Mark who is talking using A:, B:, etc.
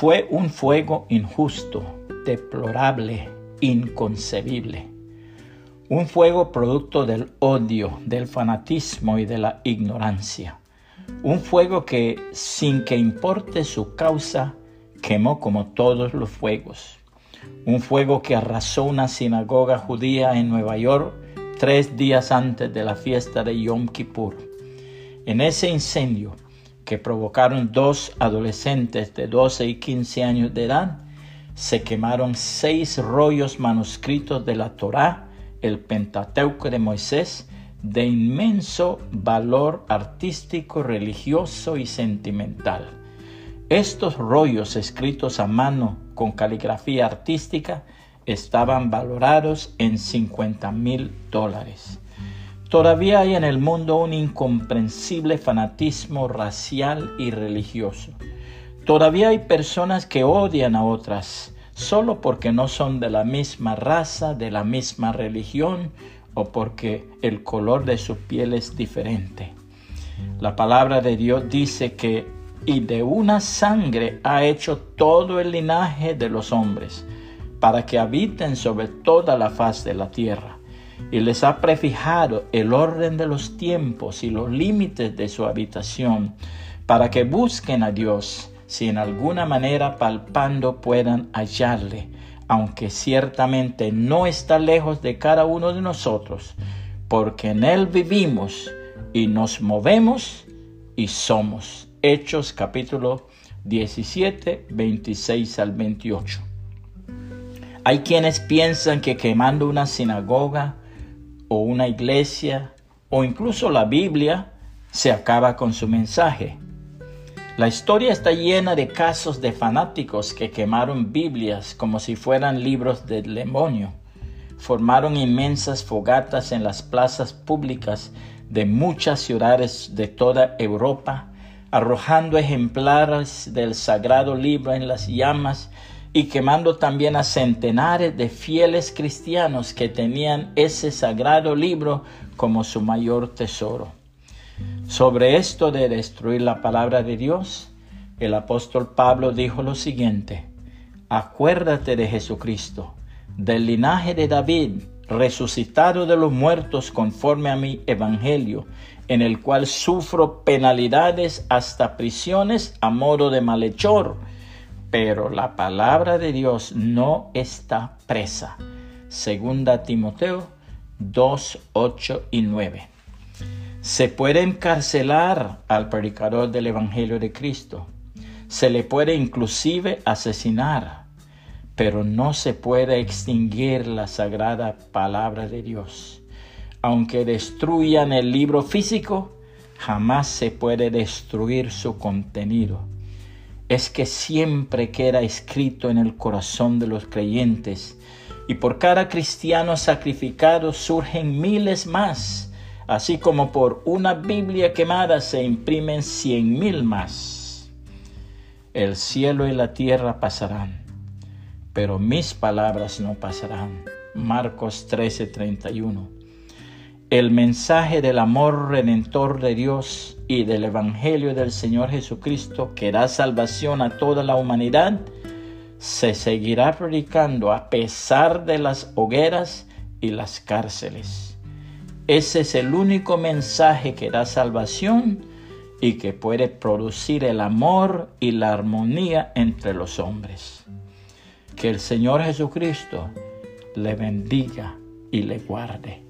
A: Fue un fuego injusto, deplorable, inconcebible. Un fuego producto del odio, del fanatismo y de la ignorancia. Un fuego que, sin que importe su causa, quemó como todos los fuegos. Un fuego que arrasó una sinagoga judía en Nueva York tres días antes de la fiesta de Yom Kippur. En ese incendio, que provocaron dos adolescentes de 12 y 15 años de edad, se quemaron seis rollos manuscritos de la Torá, el Pentateuco de Moisés, de inmenso valor artístico, religioso y sentimental. Estos rollos escritos a mano con caligrafía artística estaban valorados en 50 mil dólares. Todavía hay en el mundo un incomprensible fanatismo racial y religioso. Todavía hay personas que odian a otras solo porque no son de la misma raza, de la misma religión o porque el color de su piel es diferente. La palabra de Dios dice que y de una sangre ha hecho todo el linaje de los hombres, para que habiten sobre toda la faz de la tierra, y les ha prefijado el orden de los tiempos y los límites de su habitación, para que busquen a Dios, si en alguna manera palpando puedan hallarle, aunque ciertamente no está lejos de cada uno de nosotros, porque en Él vivimos y nos movemos y somos. Hechos capítulo 17, 26 al 28. Hay quienes piensan que quemando una sinagoga o una iglesia o incluso la Biblia se acaba con su mensaje. La historia está llena de casos de fanáticos que quemaron Biblias como si fueran libros del demonio. Formaron inmensas fogatas en las plazas públicas de muchas ciudades de toda Europa, arrojando ejemplares del sagrado libro en las llamas y quemando también a centenares de fieles cristianos que tenían ese sagrado libro como su mayor tesoro. Sobre esto de destruir la palabra de Dios, el apóstol Pablo dijo lo siguiente, acuérdate de Jesucristo, del linaje de David, resucitado de los muertos conforme a mi evangelio, en el cual sufro penalidades hasta prisiones a modo de malhechor, pero la palabra de Dios no está presa. Segunda Timoteo 2, 8 y 9. Se puede encarcelar al predicador del Evangelio de Cristo. Se le puede inclusive asesinar, pero no se puede extinguir la sagrada palabra de Dios. Aunque destruyan el libro físico, jamás se puede destruir su contenido. Es que siempre queda escrito en el corazón de los creyentes y por cada cristiano sacrificado surgen miles más así como por una Biblia quemada se imprimen cien mil más. El cielo y la tierra pasarán, pero mis palabras no pasarán. Marcos 13:31. El mensaje del amor redentor de Dios y del Evangelio del Señor Jesucristo que da salvación a toda la humanidad se seguirá predicando a pesar de las hogueras y las cárceles. Ese es el único mensaje que da salvación y que puede producir el amor y la armonía entre los hombres. Que el Señor Jesucristo le bendiga y le guarde.